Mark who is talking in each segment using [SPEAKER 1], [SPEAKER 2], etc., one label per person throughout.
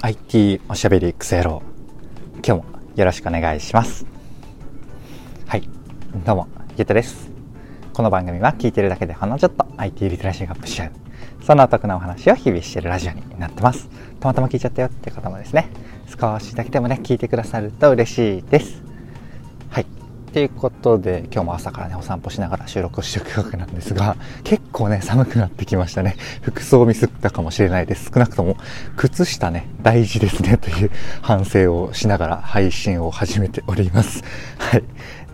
[SPEAKER 1] IT おしゃべりクソ野郎。今日もよろしくお願いします。はい。どうもゆうとです。この番組は聞いてるだけでほんのちょっと IT リテラシーがアップしちゃうそんなお得なお話を日々してるラジオになってます。たまたま聞いちゃったよって方もですね少しだけでもね聞いてくださると嬉しいです。ということで今日も朝からねお散歩しながら収録していくわけなんですが 結構ね寒くなってきましたね。服装ミスったかもしれないです。少なくとも靴下ね大事ですねという反省をしながら配信を始めております。はい。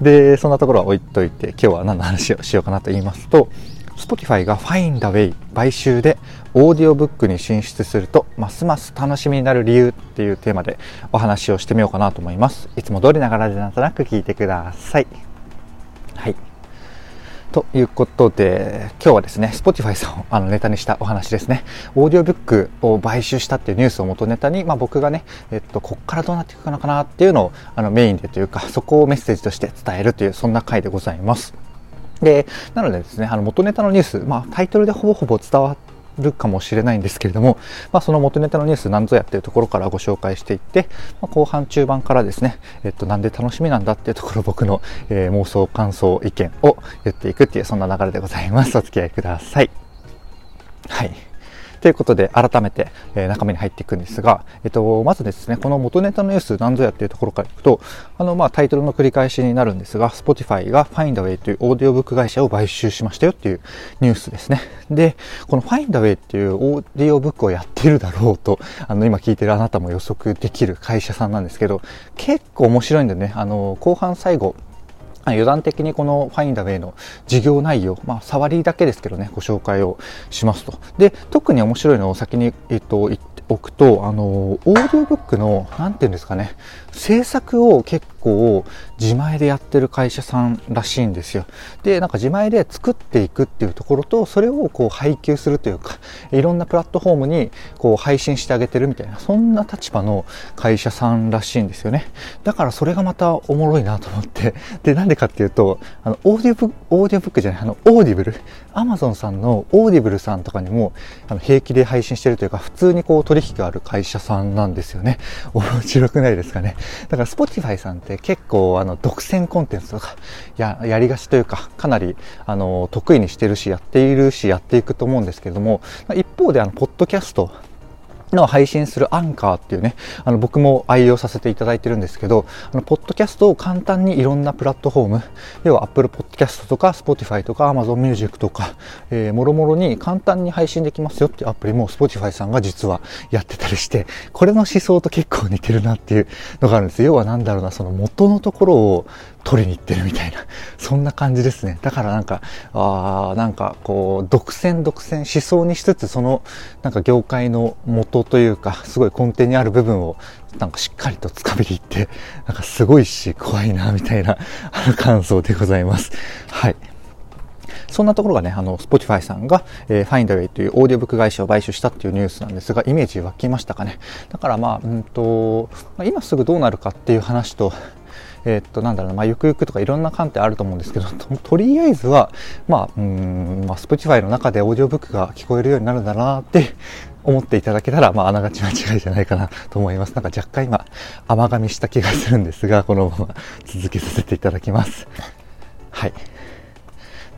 [SPEAKER 1] でそんなところは置いといて今日は何の話をしようかなと言いますと Spotify が Find a Way 買収でオーディオブックに進出するとますます楽しみになる理由っていうテーマでお話をしてみようかなと思います。いつも通りながらでなんとなく聞いてください。はい。ということで、今日はですね、Spotify さんをあのネタにしたお話ですね。オーディオブックを買収したっていうニュースを元ネタに、まあ、僕がね、えっと、こっからどうなっていくのかなっていうのをあのメインでというか、そこをメッセージとして伝えるという、そんな回でございます。で、なのでですね、あの元ネタのニュース、まあタイトルでほぼほぼ伝わるかもしれないんですけれども、まあ、その元ネタのニュース何ぞやっていうところからご紹介していって、まあ、後半中盤からですね、えっと、なんで楽しみなんだっていうところ僕の、えー、妄想感想意見を言っていくっていうそんな流れでございます。お付き合いください。はい。ということで、改めて、えー、中身に入っていくんですが、えっと、まずですね、この元ネタのニュース何ぞやっていうところからいくと、あの、まあ、タイトルの繰り返しになるんですが、Spotify が Findaway というオーディオブック会社を買収しましたよっていうニュースですね。で、この Findaway っていうオーディオブックをやってるだろうと、あの、今聞いてるあなたも予測できる会社さんなんですけど、結構面白いんでね、あの、後半最後、余談的にこのファインダウェイの事業内容、まあ、触りだけですけどね、ご紹介をしますと。で、特に面白いのを先に、えっと、言っておくと、あの、オーディオブックの、なんていうんですかね、制作を結構自前でやってる会社さんらしいんですよ。で、なんか自前で作っていくっていうところと、それをこう配給するというか、いろんなプラットフォームにこう配信してあげてるみたいな、そんな立場の会社さんらしいんですよね。だからそれがまたおもろいなと思って、で、なんでかっていうと、あの、オーディオブック、オーディオブックじゃない、あの、オーディブル、アマゾンさんのオーディブルさんとかにも、あの、平気で配信してるというか、普通にこう取引がある会社さんなんですよね。面白くないですかね。だから Spotify さんって結構あの、独占コンテンツとかや、やりがちというか、かなり、あの、得意にしてるし、やっているし、やっていくと思うんですけれども、一方であの、ポッドキャスト、の配信するアンカーっていうね、あの僕も愛用させていただいてるんですけど、あの、ポッドキャストを簡単にいろんなプラットフォーム、要は Apple Podcast とか Spotify とか Amazon Music とか、えー、もろもろに簡単に配信できますよっていうアプリも Spotify さんが実はやってたりして、これの思想と結構似てるなっていうのがあるんです要はなんだろうな、その元のところを取りに行ってるみたいな、そんな感じですね。だからなんか、ああ、なんかこう、独占独占思想にしつつ、その、なんか業界の元というか、すごい根底にある部分を、なんかしっかりと掴みに行って、なんかすごいし、怖いな、みたいな、あの感想でございます。はい。そんなところがね、あの、Spotify さんが、えー、Findaway というオーディオブック会社を買収したっていうニュースなんですが、イメージ湧きましたかね。だからまあ、うんと、まあ、今すぐどうなるかっていう話と、えー、っと、なんだろうな、まあ、ゆくゆくとかいろんな観点あると思うんですけど、とりあえずは、まあ、うん、まあ、Spotify の中でオーディオブックが聞こえるようになるんだなって思っていただけたら、まあ、あながち間違いじゃないかなと思います。なんか若干今、甘噛みした気がするんですが、このまま続けさせていただきます。はい。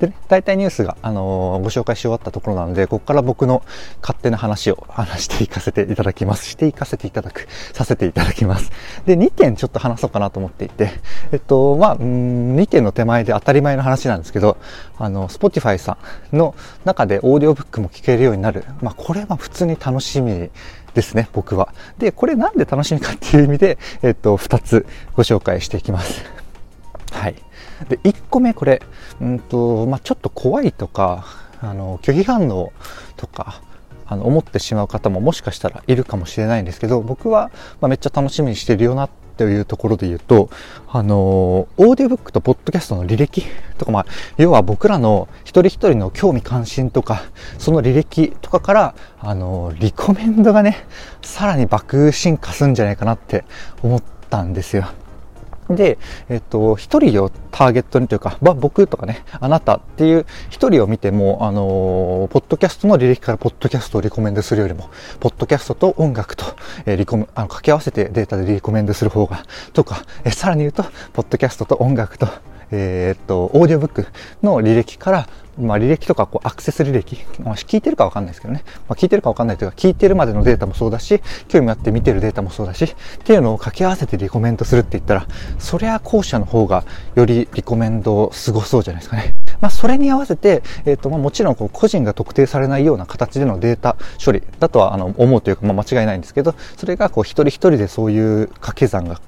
[SPEAKER 1] でね、大体ニュースが、あのー、ご紹介し終わったところなので、ここから僕の勝手な話を話していかせていただきます。していかせていただく、させていただきます。で、2点ちょっと話そうかなと思っていて、えっと、まあ、2点の手前で当たり前の話なんですけど、あの、Spotify さんの中でオーディオブックも聞けるようになる。まあ、これは普通に楽しみですね、僕は。で、これなんで楽しみかっていう意味で、えっと、2つご紹介していきます。はい。で1個目これ、うんとまあ、ちょっと怖いとかあの拒否反応とかあの思ってしまう方ももしかしたらいるかもしれないんですけど僕は、まあ、めっちゃ楽しみにしてるよなというところで言うと、あのオーディオブックとポッドキャストの履歴とか、まあ、要は僕らの一人一人の興味関心とか、その履歴とかから、あのリコメンドがね、さらに爆進化するんじゃないかなって思ったんですよ。で、えっと、一人をターゲットにというか、まあ、僕とかね、あなたっていう一人を見ても、あのー、ポッドキャストの履歴からポッドキャストをリコメンドするよりも、ポッドキャストと音楽と、えー、リコ、あの、掛け合わせてデータでリコメンドする方が、とか、えー、さらに言うと、ポッドキャストと音楽と、えー、っと、オーディオブックの履歴から、まあ、履歴とかこうアクセス履歴、まあ、聞いてるかわかんないですけどね、まあ、聞いてるかわかんないというか聞いてるまでのデータもそうだし興味あって見てるデータもそうだしっていうのを掛け合わせてリコメントするって言ったらそりゃ後者の方がよりリコメンドすごそうじゃないですかね、まあ、それに合わせて、えーとまあ、もちろんこう個人が特定されないような形でのデータ処理だとはあの思うというか、まあ、間違いないんですけどそれがこう一人一人でそういう掛け算が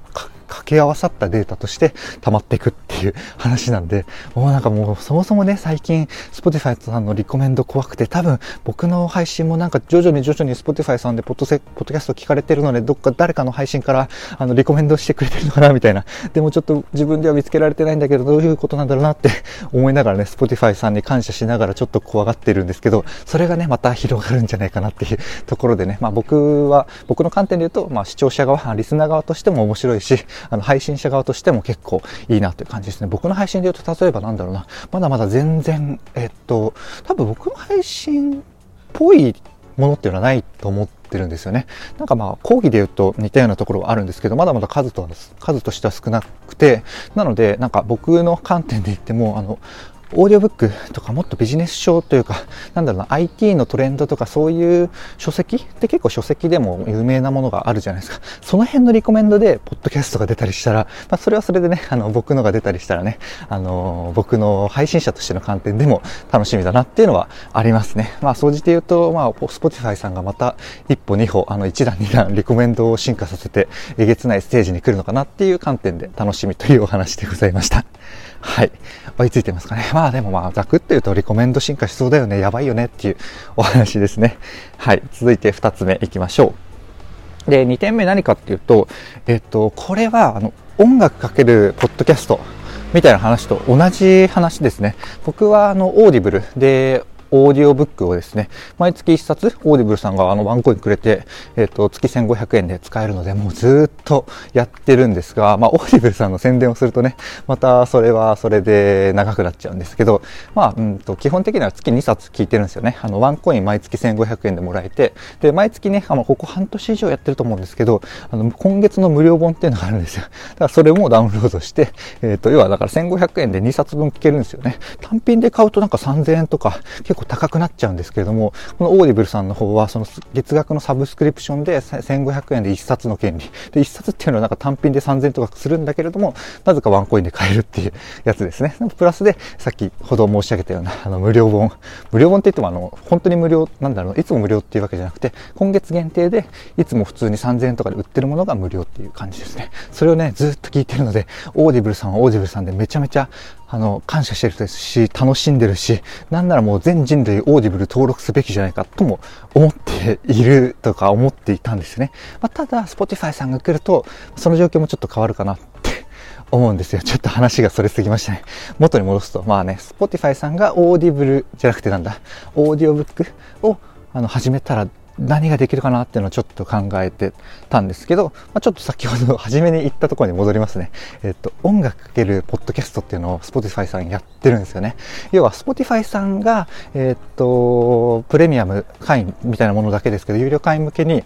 [SPEAKER 1] 掛け合わさったデータとして溜まっていくっていう話なんで、もうなんかもうそもそもね、最近 Spotify さんのリコメンド怖くて、多分僕の配信もなんか徐々に徐々に Spotify さんでポッドセポッドキャスト聞かれてるので、どっか誰かの配信からあのリコメンドしてくれてるのかな みたいな。でもちょっと自分では見つけられてないんだけど、どういうことなんだろうなって 思いながらね、Spotify さんに感謝しながらちょっと怖がってるんですけど、それがね、また広がるんじゃないかなっていうところでね、まあ僕は、僕の観点で言うと、まあ視聴者側、リスナー側としても面白いし、あの配信者側としても結構いいなという感じですね。僕の配信で言うと、例えばなんだろうな、まだまだ全然、えっと、多分僕の配信っぽいものっていうのはないと思ってるんですよね。なんかまあ講義で言うと似たようなところはあるんですけど、まだまだ数と、数としては少なくて、なのでなんか僕の観点で言っても、あの、オーディオブックとかもっとビジネス書というか、なんだろうな、IT のトレンドとかそういう書籍って結構書籍でも有名なものがあるじゃないですか。その辺のリコメンドで、ポッドキャストが出たりしたら、まあ、それはそれでね、あの、僕のが出たりしたらね、あの、僕の配信者としての観点でも楽しみだなっていうのはありますね。まあ、総じて言うと、まあ、Spotify さんがまた一歩二歩、あの、一段二段リコメンドを進化させて、えげつないステージに来るのかなっていう観点で楽しみというお話でございました。はい。追いついてますかね。まあでもまあ、ざくって言うとリコメンド進化しそうだよね。やばいよねっていうお話ですね。はい。続いて2つ目いきましょう。で、2点目何かっていうと、えっと、これは、あの、音楽かけるポッドキャストみたいな話と同じ話ですね。僕はあの、オーディブルで、オーディオブックをですね、毎月1冊、オーディブルさんがあのワンコインくれて、えっ、と、月1500円で使えるので、もうずっとやってるんですが、まあ、オーディブルさんの宣伝をするとね、またそれはそれで長くなっちゃうんですけど、まあ、うんと、基本的には月2冊聞いてるんですよね。あの、ワンコイン毎月1500円でもらえて、で、毎月ね、あの、ここ半年以上やってると思うんですけど、あの、今月の無料本っていうのがあるんですよ。だからそれもダウンロードして、えっ、と、要はだから1500円で2冊分聞けるんですよね。単品で買うとなんか3000円とか、結構高くなっちゃうんですけれども、このオーディブルさんの方は、その月額のサブスクリプションで1500円で1冊の権利。で、1冊っていうのはなんか単品で3000とかするんだけれども、なぜかワンコインで買えるっていうやつですね。プラスで、さっきほど申し上げたような、あの、無料本。無料本って言ってもあの、本当に無料、なんだろう、いつも無料っていうわけじゃなくて、今月限定で、いつも普通に3000円とかで売ってるものが無料っていう感じですね。それをね、ずっと聞いてるので、オーディブルさんはオーディブルさんでめちゃめちゃあの、感謝してる人ですし、楽しんでるし、なんならもう全人類オーディブル登録すべきじゃないかとも思っているとか思っていたんですね。まあ、ただ、Spotify さんが来ると、その状況もちょっと変わるかなって思うんですよ。ちょっと話がそれすぎましたね。元に戻すと、まあね、Spotify さんがオーディブルじゃなくてなんだ、オーディオブックをあの始めたら何ができるかなっていうのをちょっと考えてたんですけど、まあ、ちょっと先ほど 初めに言ったところに戻りますね。えっと、音楽かけるポッドキャストっていうのを Spotify さんやってるんですよね。要は Spotify さんが、えっと、プレミアム会員みたいなものだけですけど、有料会員向けに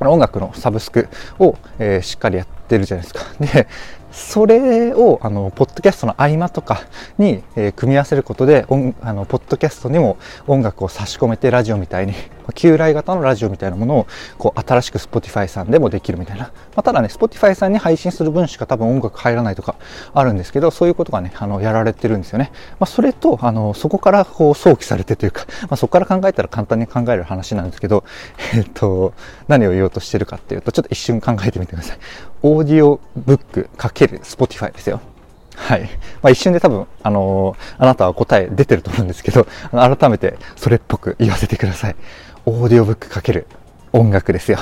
[SPEAKER 1] 音楽のサブスクを、えー、しっかりやってるじゃないですか。で、それを、あの、ポッドキャストの合間とかに、えー、組み合わせることで、あの、ポッドキャストにも音楽を差し込めて、ラジオみたいに、旧来型のラジオみたいなものを、こう、新しく Spotify さんでもできるみたいな。まあ、ただね、Spotify さんに配信する分しか多分音楽入らないとかあるんですけど、そういうことがね、あの、やられてるんですよね。まあ、それと、あの、そこからこう、想起されてというか、まあ、そこから考えたら簡単に考える話なんですけど、えっと、何を言おうとしてるかっていうと、ちょっと一瞬考えてみてください。オーディオブックかける Spotify ですよ。はい。まあ、一瞬で多分、あのー、あなたは答え出てると思うんですけど、改めてそれっぽく言わせてください。オーディオブックかける音楽ですよ。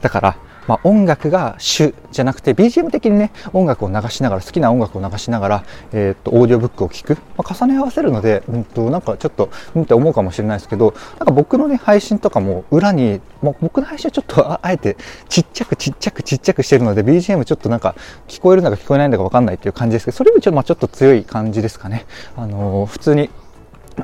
[SPEAKER 1] だから、まあ、音楽が主じゃなくて BGM 的にね音楽を流しながら好きな音楽を流しながら、えー、っとオーディオブックを聴く、まあ、重ね合わせるので、うんと、なんかちょっとうんって思うかもしれないですけどなんか僕のね配信とかも裏に、まあ、僕の配信はちょっとあえてちっちゃくちっちゃくちっちゃくしてるので BGM ちょっとなんか聞こえるのか聞こえないのか分かんないっていう感じですけどそれよりちょ,、まあ、ちょっと強い感じですかね。あのー、普通に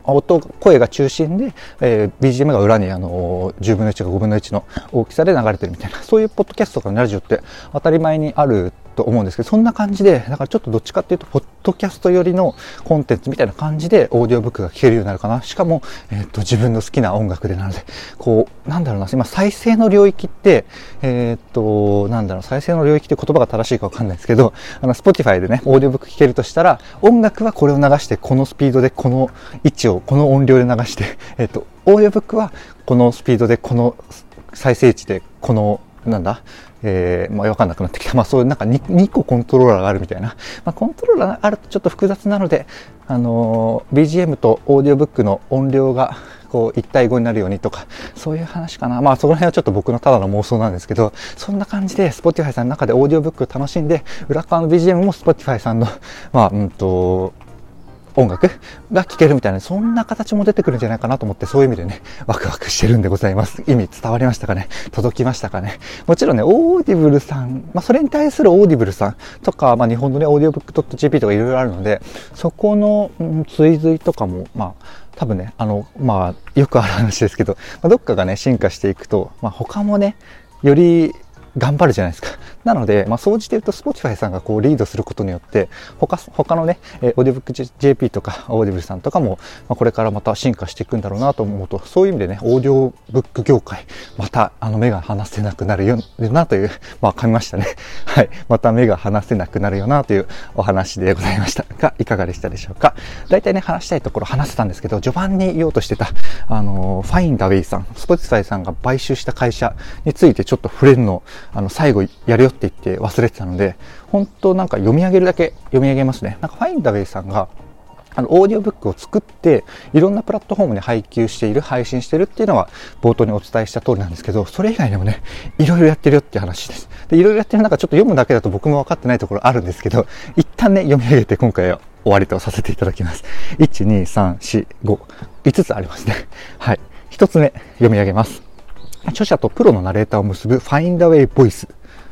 [SPEAKER 1] 音、声が中心で、えー、BGM が裏にあの10分の1か5分の1の大きさで流れてるみたいな、そういうポッドキャストとかラジオって当たり前にあると思うんですけど、そんな感じで、だからちょっとどっちかっていうと、ポッドキャスト寄りのコンテンツみたいな感じで、オーディオブックが聴けるようになるかな。しかも、えっ、ー、と、自分の好きな音楽でなので、こう、なんだろうな、今、再生の領域って、えっ、ー、と、なんだろう、再生の領域って言葉が正しいかわかんないですけど、あの、Spotify でね、オーディオブック聴けるとしたら、音楽はこれを流して、このスピードで、この位置を、この音量で流して、えっ、ー、と、オーディオブックはこのスピードで、この再生値で、このなんだ、えー、まあ、わかんなくなってきた。まあ、そういうなんか 2, 2個コントローラーがあるみたいな。まあ、コントローラーがあるとちょっと複雑なので、あのー、BGM とオーディオブックの音量が、こう、1対5になるようにとか、そういう話かな。まあ、その辺はちょっと僕のただの妄想なんですけど、そんな感じで、Spotify さんの中でオーディオブックを楽しんで、裏側の BGM も Spotify さんの、まあ、うんと、音楽？が聴けるみたいな、そんな形も出てくるんじゃないかなと思って、そういう意味でね、ワクワクしてるんでございます。意味伝わりましたかね？届きましたかね？もちろんね、オーディブルさん、まあ、それに対するオーディブルさんとか、まあ、日本のね、オーディオブック .jp とかいろいろあるので、そこの、うん、追随とかも、まあ、多分ね、あの、まあ、よくある話ですけど、まあ、どっかがね、進化していくと、まあ、他もね、より頑張るじゃないですか。なので、まあ、総じて言うと、Spotify さんがこうリードすることによって、他、他のね、えー、オーディブック JP とか、オーディブルさんとかも、まあ、これからまた進化していくんだろうなと思うと、そういう意味でね、オーディオブック業界、また、あの、目が離せなくなるよなという、まあ、噛みましたね。はい。また目が離せなくなるよなというお話でございましたが、いかがでしたでしょうか。大体ね、話したいところ話せたんですけど、序盤に言おうとしてた、あの、ファインダウェイさん、Spotify さんが買収した会社についてちょっと触れるの、あの、最後やるよって言って忘れてたので、本当なんか読み上げるだけ読み上げますね。なんかファインダウェイさんが、あの、オーディオブックを作って、いろんなプラットフォームに配給している、配信しているっていうのは、冒頭にお伝えした通りなんですけど、それ以外でもね、いろいろやってるよっていう話です。で、いろいろやってる中、ちょっと読むだけだと僕も分かってないところあるんですけど、一旦ね、読み上げて今回は終わりとさせていただきます。1、2、3、4、5、5つありますね。はい。1つ目、読み上げます。著者とプロのナレーターを結ぶ Find Away Voice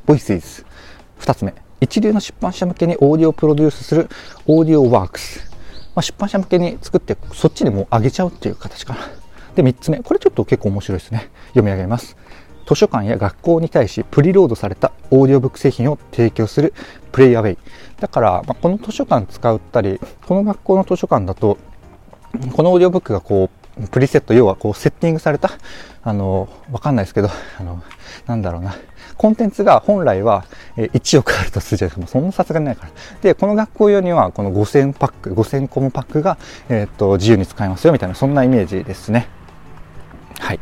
[SPEAKER 1] Voices。二つ目。一流の出版社向けにオーディオをプロデュースするオーディオワークス。まあ、出版社向けに作って、そっちにもう上げちゃうっていう形かな。で、三つ目。これちょっと結構面白いですね。読み上げます。図書館や学校に対しプリロードされたオーディオブック製品を提供するプレイアウェイ。だから、まあ、この図書館使ったり、この学校の図書館だと、このオーディオブックがこう、プリセット、要はこうセッティングされた、あの、わかんないですけど、あの、なんだろうな、コンテンツが本来は1億あるとするじゃないですか。そんなさすがにないから。で、この学校用にはこの5000パック、5000個もパックが、えー、っと、自由に使えますよみたいな、そんなイメージですね。はい。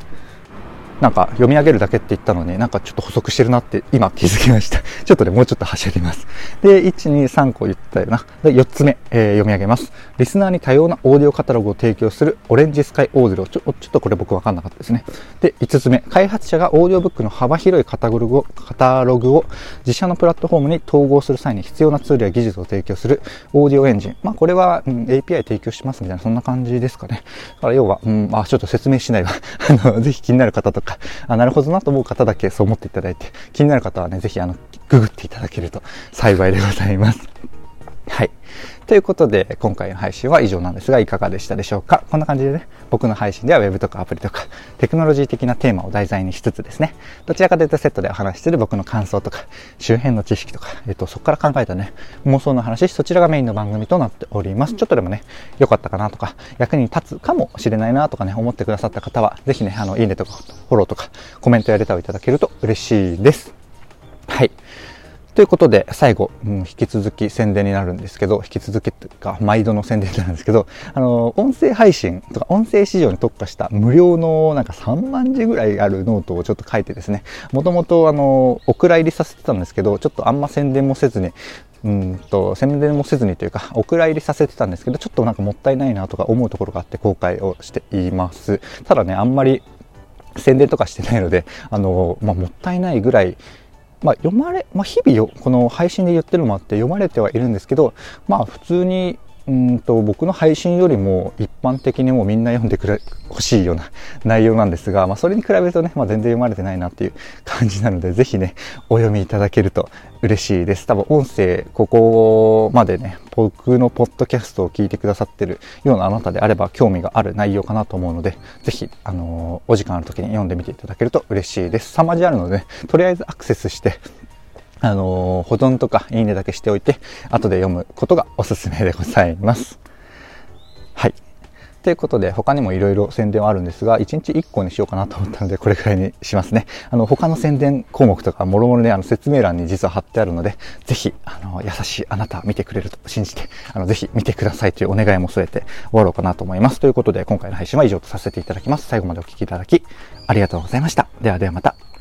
[SPEAKER 1] なんか読み上げるだけって言ったのになんかちょっと補足してるなって今気づきました。ちょっとね、もうちょっと走ります。で、1、2、3個言ったよな。で、4つ目、えー、読み上げます。リスナーに多様なオーディオカタログを提供するオレンジスカイオーディオ。ちょ、ちょっとこれ僕わかんなかったですね。で、5つ目、開発者がオーディオブックの幅広いカタログを、カタログを自社のプラットフォームに統合する際に必要なツールや技術を提供するオーディオエンジン。まあ、これは、うん、API 提供しますみたいな、そんな感じですかね。だから要は、うん、あ、ちょっと説明しないわ。あの、ぜひ気になる方とか、あ、なるほどなと思う方だけそう思っていただいて、気になる方はね、ぜひあの、ググっていただけると幸いでございます。はい。ということで、今回の配信は以上なんですが、いかがでしたでしょうか？こんな感じでね、僕の配信では Web とかアプリとか、テクノロジー的なテーマを題材にしつつですね、どちらかというとセットでお話しする僕の感想とか、周辺の知識とか、えっと、そこから考えたね、妄想の話、そちらがメインの番組となっております。ちょっとでもね、良かったかなとか、役に立つかもしれないなとかね、思ってくださった方は、ぜひね、あの、いいねとか、フォローとか、コメントやレターをいただけると嬉しいです。はい。ということで、最後、うん、引き続き宣伝になるんですけど、引き続きというか、毎度の宣伝なんですけど、あの、音声配信とか音声市場に特化した無料のなんか3万字ぐらいあるノートをちょっと書いてですね、もともとあの、お蔵入りさせてたんですけど、ちょっとあんま宣伝もせずに、うんと、宣伝もせずにというか、お蔵入りさせてたんですけど、ちょっとなんかもったいないなとか思うところがあって後悔をしています。ただね、あんまり宣伝とかしてないので、あの、まあ、もったいないぐらい、まあ、読まれ、まあ、日々よこの配信で言ってるのもあって読まれてはいるんですけどまあ普通にうんと僕の配信よりも一般的にもみんな読んでくれ欲しいような内容なんですが、まあ、それに比べるとね、まあ、全然読まれてないなっていう感じなのでぜひねお読みいただけると嬉しいです。多分音声ここまでね僕のポッドキャストを聞いてくださってるようなあなたであれば興味がある内容かなと思うのでぜひ、あのー、お時間ある時に読んでみていただけると嬉しいです。3マジあるので、ね、とりあえずアクセスしてあの、保存とかいいねだけしておいて、後で読むことがおすすめでございます。はい。ということで、他にもいろいろ宣伝はあるんですが、1日1個にしようかなと思ったので、これくらいにしますね。あの、他の宣伝項目とか、もろもろね、あの、説明欄に実は貼ってあるので、ぜひ、あの、優しいあなた見てくれると信じて、あの、ぜひ見てくださいというお願いも添えて終わろうかなと思います。ということで、今回の配信は以上とさせていただきます。最後までお聴きいただき、ありがとうございました。ではではまた。